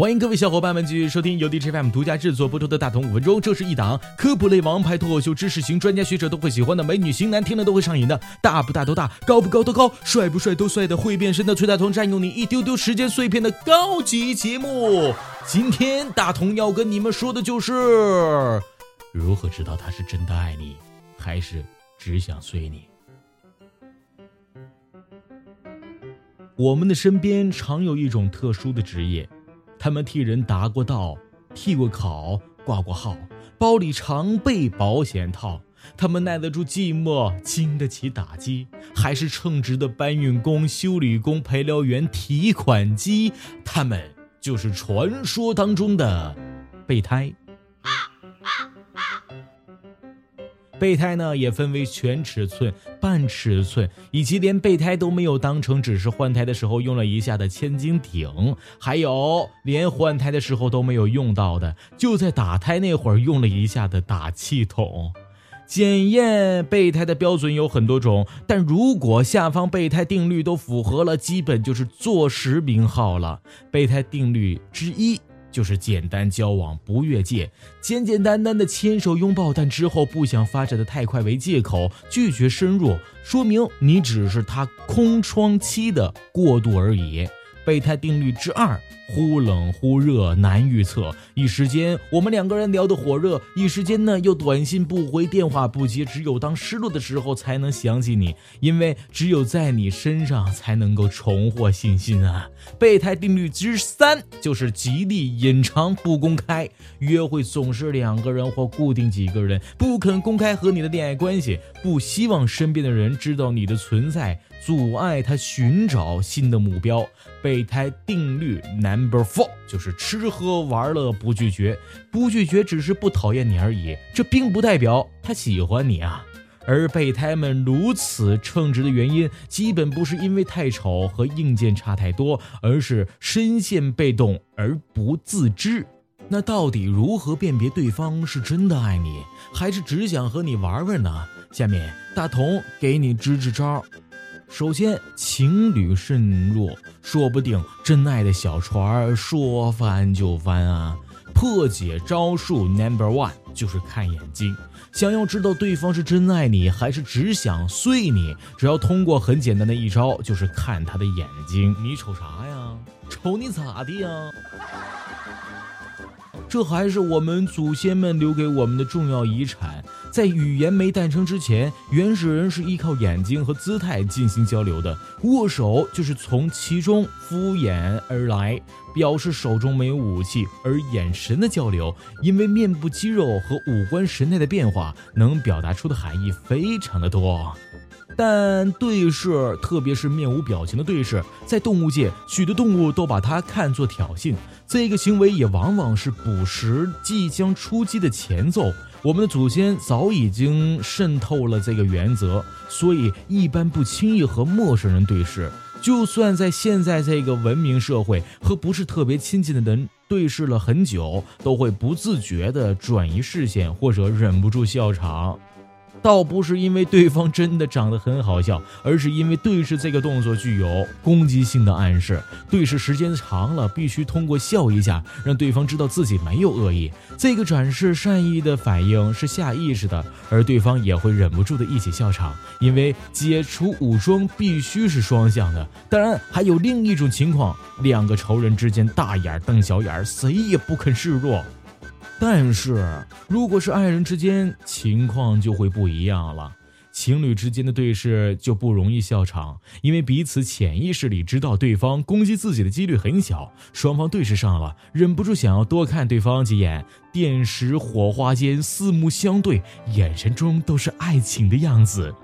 欢迎各位小伙伴们继续收听由 DJFM 独家制作播出的《大同五分钟》，这是一档科普类王牌脱口秀，知识型专家学者都会喜欢的，美女型男听了都会上瘾的，大不大都大，高不高都高，帅不帅都帅的，会变身的崔大同占用你一丢丢时间碎片的高级节目。今天大同要跟你们说的就是如何知道他是真的爱你，还是只想碎你。我们的身边常有一种特殊的职业。他们替人答过道，替过考，挂过号，包里常备保险套。他们耐得住寂寞，经得起打击，还是称职的搬运工、修理工、陪聊员、提款机。他们就是传说当中的备胎。备胎呢也分为全尺寸、半尺寸，以及连备胎都没有当成只是换胎的时候用了一下的千斤顶，还有连换胎的时候都没有用到的，就在打胎那会儿用了一下的打气筒。检验备胎的标准有很多种，但如果下方备胎定律都符合了，基本就是坐实名号了。备胎定律之一。就是简单交往不越界，简简单单的牵手拥抱，但之后不想发展的太快为借口拒绝深入，说明你只是他空窗期的过渡而已。备胎定律之二。忽冷忽热难预测，一时间我们两个人聊得火热，一时间呢又短信不回，电话不接，只有当失落的时候才能想起你，因为只有在你身上才能够重获信心啊！备胎定律之三就是极力隐藏不公开，约会总是两个人或固定几个人，不肯公开和你的恋爱关系，不希望身边的人知道你的存在，阻碍他寻找新的目标。备胎定律。Number four 就是吃喝玩乐不拒绝，不拒绝只是不讨厌你而已，这并不代表他喜欢你啊。而备胎们如此称职的原因，基本不是因为太丑和硬件差太多，而是深陷被动而不自知。那到底如何辨别对方是真的爱你，还是只想和你玩玩呢？下面大同给你支支招。首先，情侣慎入，说不定真爱的小船说翻就翻啊！破解招数 Number One 就是看眼睛。想要知道对方是真爱你还是只想碎你，只要通过很简单的一招，就是看他的眼睛。你瞅啥呀？瞅你咋的呀？这还是我们祖先们留给我们的重要遗产。在语言没诞生之前，原始人是依靠眼睛和姿态进行交流的。握手就是从其中敷衍而来，表示手中没有武器；而眼神的交流，因为面部肌肉和五官神态的变化，能表达出的含义非常的多。但对视，特别是面无表情的对视，在动物界，许多动物都把它看作挑衅。这个行为也往往是捕食即将出击的前奏。我们的祖先早已经渗透了这个原则，所以一般不轻易和陌生人对视。就算在现在这个文明社会，和不是特别亲近的人对视了很久，都会不自觉地转移视线，或者忍不住笑场。倒不是因为对方真的长得很好笑，而是因为对视这个动作具有攻击性的暗示。对视时间长了，必须通过笑一下，让对方知道自己没有恶意。这个展示善意的反应是下意识的，而对方也会忍不住的一起笑场。因为解除武装必须是双向的。当然，还有另一种情况，两个仇人之间大眼瞪小眼，谁也不肯示弱。但是，如果是爱人之间，情况就会不一样了。情侣之间的对视就不容易笑场，因为彼此潜意识里知道对方攻击自己的几率很小。双方对视上了，忍不住想要多看对方几眼，电石火花间四目相对，眼神中都是爱情的样子。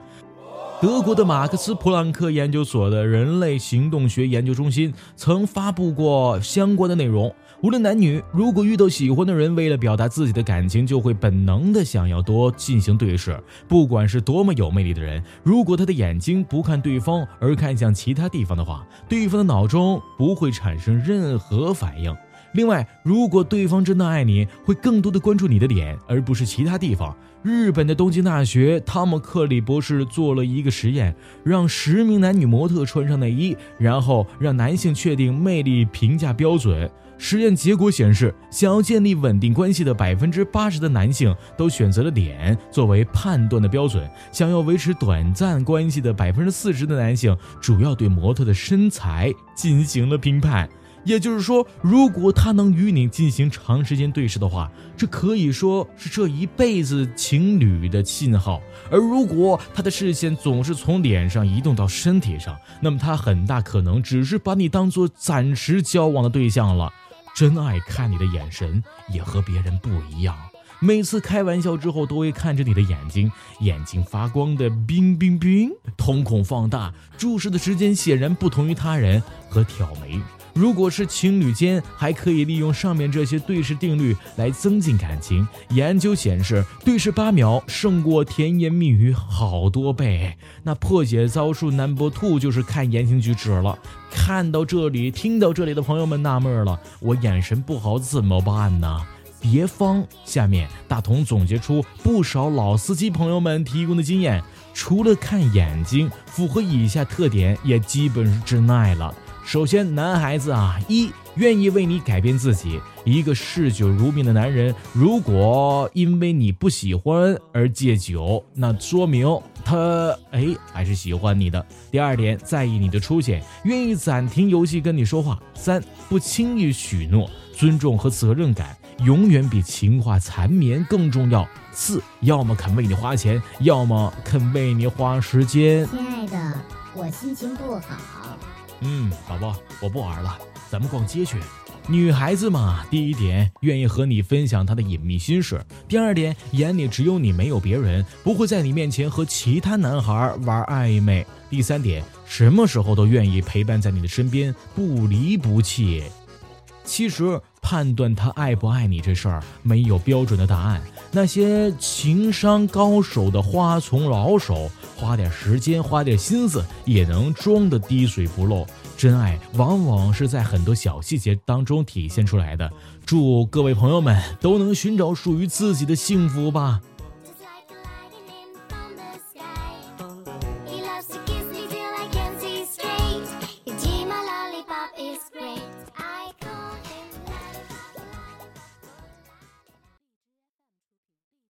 德国的马克思普朗克研究所的人类行动学研究中心曾发布过相关的内容。无论男女，如果遇到喜欢的人，为了表达自己的感情，就会本能的想要多进行对视。不管是多么有魅力的人，如果他的眼睛不看对方，而看向其他地方的话，对方的脑中不会产生任何反应。另外，如果对方真的爱你，会更多的关注你的脸，而不是其他地方。日本的东京大学汤姆克里博士做了一个实验，让十名男女模特穿上内衣，然后让男性确定魅力评价标准。实验结果显示，想要建立稳定关系的百分之八十的男性都选择了脸作为判断的标准；想要维持短暂关系的百分之四十的男性，主要对模特的身材进行了评判。也就是说，如果他能与你进行长时间对视的话，这可以说是这一辈子情侣的信号；而如果他的视线总是从脸上移动到身体上，那么他很大可能只是把你当做暂时交往的对象了。真爱看你的眼神也和别人不一样，每次开玩笑之后都会看着你的眼睛，眼睛发光的冰冰冰，瞳孔放大，注视的时间显然不同于他人和挑眉。如果是情侣间，还可以利用上面这些对视定律来增进感情。研究显示，对视八秒胜过甜言蜜语好多倍。那破解招数 number two 就是看言行举止了。看到这里，听到这里的朋友们纳闷了：我眼神不好怎么办呢？别慌，下面大同总结出不少老司机朋友们提供的经验，除了看眼睛，符合以下特点也基本是真爱了。首先，男孩子啊，一愿意为你改变自己。一个嗜酒如命的男人，如果因为你不喜欢而戒酒，那说明他哎还是喜欢你的。第二点，在意你的出现，愿意暂停游戏跟你说话。三，不轻易许诺，尊重和责任感永远比情话缠绵更重要。四，要么肯为你花钱，要么肯为你花时间。亲爱的，我心情不好。嗯，宝宝，我不玩了，咱们逛街去。女孩子嘛，第一点愿意和你分享她的隐秘心事；第二点，眼里只有你，没有别人，不会在你面前和其他男孩玩暧昧；第三点，什么时候都愿意陪伴在你的身边，不离不弃。其实判断他爱不爱你这事儿没有标准的答案，那些情商高手的花丛老手，花点时间花点心思也能装得滴水不漏。真爱往往是在很多小细节当中体现出来的。祝各位朋友们都能寻找属于自己的幸福吧。